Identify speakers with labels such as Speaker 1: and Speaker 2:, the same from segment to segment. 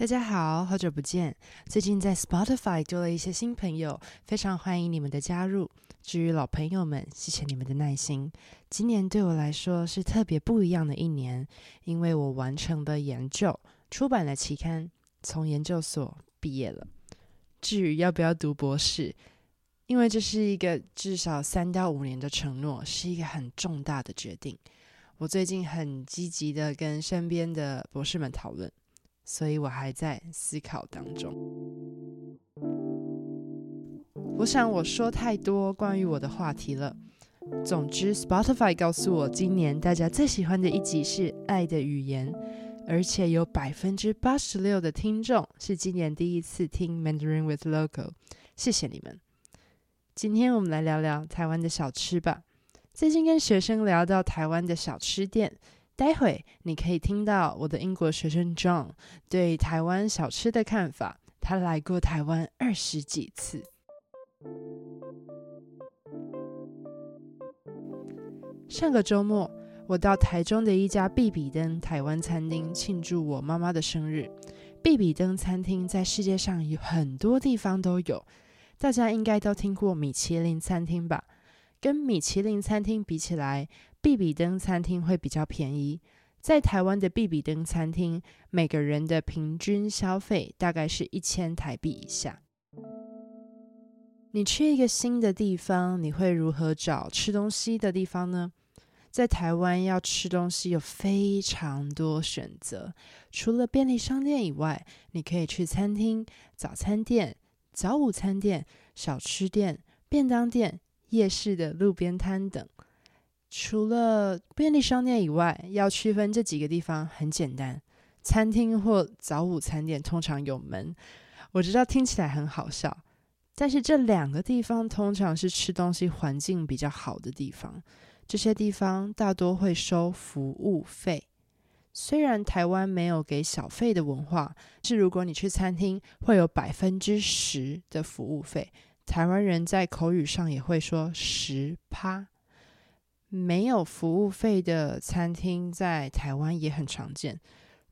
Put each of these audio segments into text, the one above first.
Speaker 1: 大家好，好久不见。最近在 Spotify 多了一些新朋友，非常欢迎你们的加入。至于老朋友们，谢谢你们的耐心。今年对我来说是特别不一样的一年，因为我完成了研究，出版了期刊，从研究所毕业了。至于要不要读博士，因为这是一个至少三到五年的承诺，是一个很重大的决定。我最近很积极的跟身边的博士们讨论。所以我还在思考当中。我想我说太多关于我的话题了。总之，Spotify 告诉我，今年大家最喜欢的一集是《爱的语言》，而且有百分之八十六的听众是今年第一次听 Mandarin with Local。谢谢你们。今天我们来聊聊台湾的小吃吧。最近跟学生聊到台湾的小吃店。待会你可以听到我的英国学生 John 对台湾小吃的看法。他来过台湾二十几次。上个周末，我到台中的一家必比登台湾餐厅庆祝我妈妈的生日。必比登餐厅在世界上有很多地方都有，大家应该都听过米其林餐厅吧？跟米其林餐厅比起来，必比登餐厅会比较便宜，在台湾的必比登餐厅，每个人的平均消费大概是一千台币以下。你去一个新的地方，你会如何找吃东西的地方呢？在台湾要吃东西有非常多选择，除了便利商店以外，你可以去餐厅、早餐店、早午餐店、小吃店、便当店、夜市的路边摊等。除了便利商店以外，要区分这几个地方很简单。餐厅或早午餐店通常有门，我知道听起来很好笑，但是这两个地方通常是吃东西环境比较好的地方。这些地方大多会收服务费，虽然台湾没有给小费的文化，是如果你去餐厅会有百分之十的服务费。台湾人在口语上也会说十趴。没有服务费的餐厅在台湾也很常见。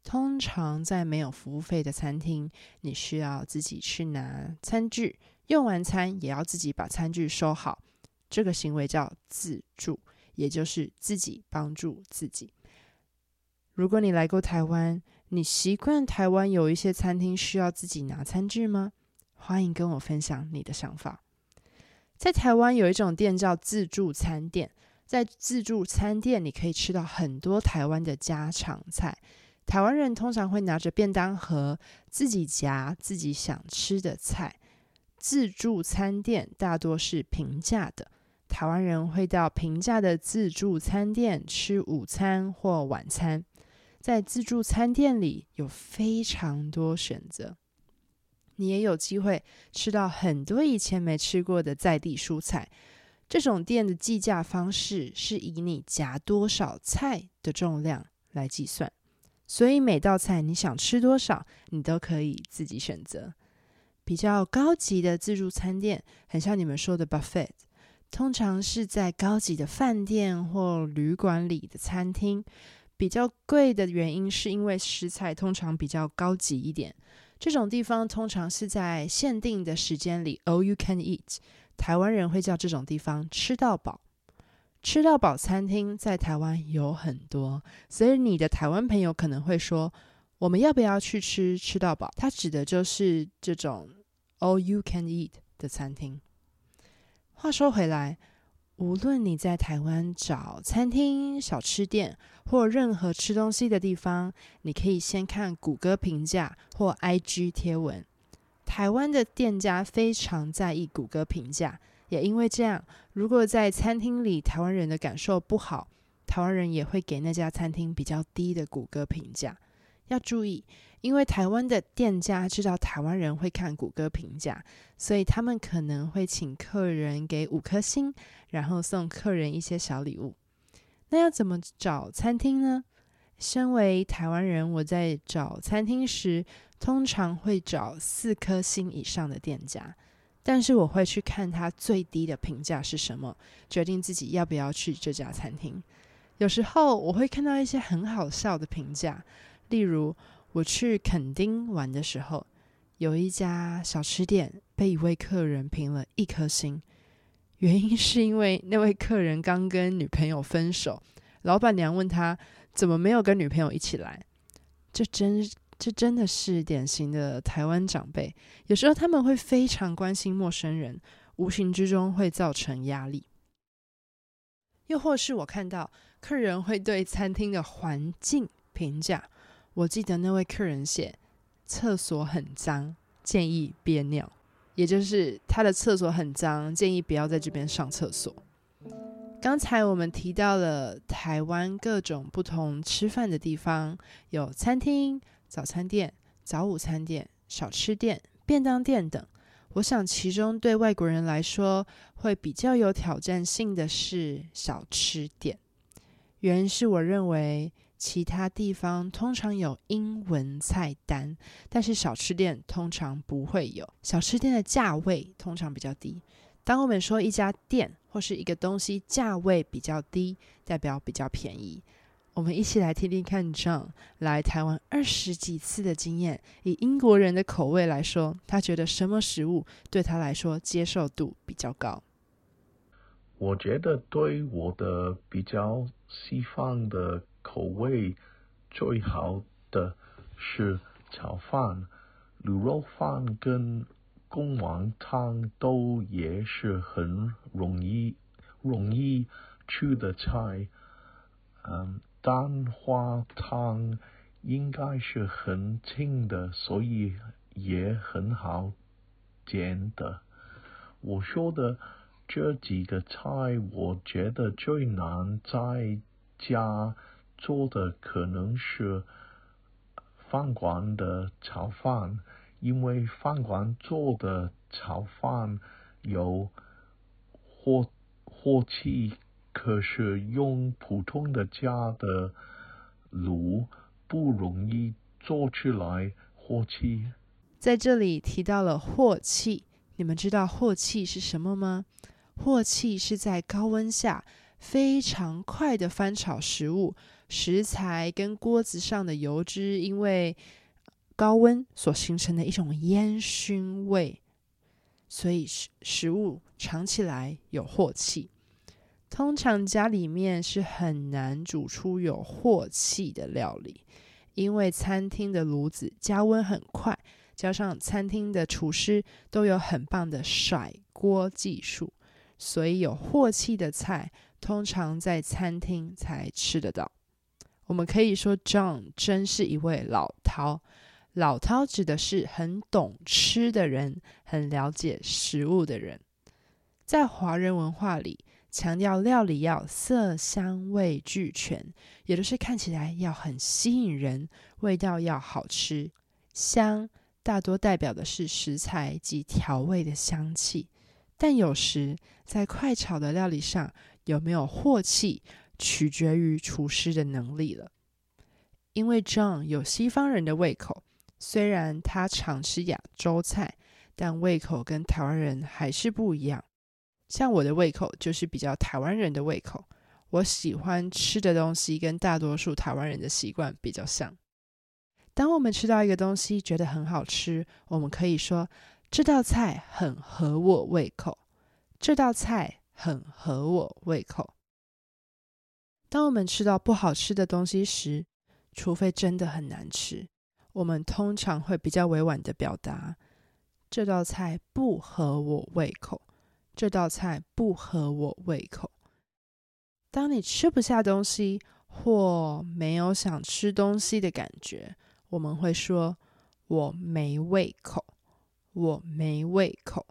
Speaker 1: 通常在没有服务费的餐厅，你需要自己去拿餐具，用完餐也要自己把餐具收好。这个行为叫自助，也就是自己帮助自己。如果你来过台湾，你习惯台湾有一些餐厅需要自己拿餐具吗？欢迎跟我分享你的想法。在台湾有一种店叫自助餐店。在自助餐店，你可以吃到很多台湾的家常菜。台湾人通常会拿着便当盒，自己夹自己想吃的菜。自助餐店大多是平价的，台湾人会到平价的自助餐店吃午餐或晚餐。在自助餐店里有非常多选择，你也有机会吃到很多以前没吃过的在地蔬菜。这种店的计价方式是以你夹多少菜的重量来计算，所以每道菜你想吃多少，你都可以自己选择。比较高级的自助餐店，很像你们说的 buffet，通常是在高级的饭店或旅馆里的餐厅。比较贵的原因是因为食材通常比较高级一点。这种地方通常是在限定的时间里，all you can eat。台湾人会叫这种地方“吃到饱”，吃到饱餐厅在台湾有很多，所以你的台湾朋友可能会说：“我们要不要去吃吃到饱？”它指的就是这种 “all you can eat” 的餐厅。话说回来，无论你在台湾找餐厅、小吃店或任何吃东西的地方，你可以先看谷歌评价或 IG 贴文。台湾的店家非常在意谷歌评价，也因为这样，如果在餐厅里台湾人的感受不好，台湾人也会给那家餐厅比较低的谷歌评价。要注意，因为台湾的店家知道台湾人会看谷歌评价，所以他们可能会请客人给五颗星，然后送客人一些小礼物。那要怎么找餐厅呢？身为台湾人，我在找餐厅时，通常会找四颗星以上的店家，但是我会去看他最低的评价是什么，决定自己要不要去这家餐厅。有时候我会看到一些很好笑的评价，例如我去垦丁玩的时候，有一家小吃店被一位客人评了一颗星，原因是因为那位客人刚跟女朋友分手，老板娘问他怎么没有跟女朋友一起来。这真这真的是典型的台湾长辈，有时候他们会非常关心陌生人，无形之中会造成压力。又或是我看到客人会对餐厅的环境评价，我记得那位客人写厕所很脏，建议憋尿，也就是他的厕所很脏，建议不要在这边上厕所。刚才我们提到了台湾各种不同吃饭的地方，有餐厅、早餐店、早午餐店、小吃店、便当店等。我想，其中对外国人来说会比较有挑战性的是小吃店。原因是我认为其他地方通常有英文菜单，但是小吃店通常不会有。小吃店的价位通常比较低。当我们说一家店或是一个东西价位比较低，代表比较便宜。我们一起来听听看，John 来台湾二十几次的经验，以英国人的口味来说，他觉得什么食物对他来说接受度比较高？
Speaker 2: 我觉得对我的比较西方的口味最好的是炒饭、卤肉饭跟公丸汤，都也是很容易容易吃的菜，嗯。蛋花汤应该是很轻的，所以也很好煎的。我说的这几个菜，我觉得最难在家做的可能是饭馆的炒饭，因为饭馆做的炒饭有火火气。可是用普通的家的炉不容易做出来镬气。
Speaker 1: 在这里提到了镬气，你们知道镬气是什么吗？镬气是在高温下非常快的翻炒食物，食材跟锅子上的油脂因为高温所形成的一种烟熏味，所以食食物尝起来有镬气。通常家里面是很难煮出有镬气的料理，因为餐厅的炉子加温很快，加上餐厅的厨师都有很棒的甩锅技术，所以有镬气的菜通常在餐厅才吃得到。我们可以说，John 真是一位老饕。老饕指的是很懂吃的人，很了解食物的人。在华人文化里，强调料理要色香味俱全，也就是看起来要很吸引人，味道要好吃。香大多代表的是食材及调味的香气，但有时在快炒的料理上有没有镬气，取决于厨师的能力了。因为 John 有西方人的胃口，虽然他常吃亚洲菜，但胃口跟台湾人还是不一样。像我的胃口就是比较台湾人的胃口，我喜欢吃的东西跟大多数台湾人的习惯比较像。当我们吃到一个东西觉得很好吃，我们可以说这道菜很合我胃口。这道菜很合我胃口。当我们吃到不好吃的东西时，除非真的很难吃，我们通常会比较委婉的表达这道菜不合我胃口。这道菜不合我胃口。当你吃不下东西或没有想吃东西的感觉，我们会说“我没胃口”，“我没胃口”。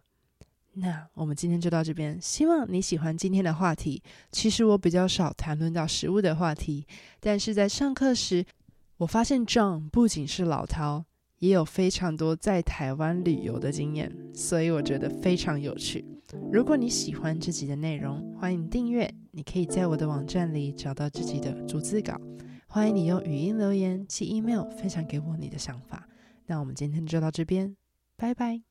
Speaker 1: 那我们今天就到这边，希望你喜欢今天的话题。其实我比较少谈论到食物的话题，但是在上课时，我发现 John 不仅是老饕，也有非常多在台湾旅游的经验，所以我觉得非常有趣。如果你喜欢这集的内容，欢迎订阅。你可以在我的网站里找到自己的逐字稿。欢迎你用语音留言、及 email 分享给我你的想法。那我们今天就到这边，拜拜。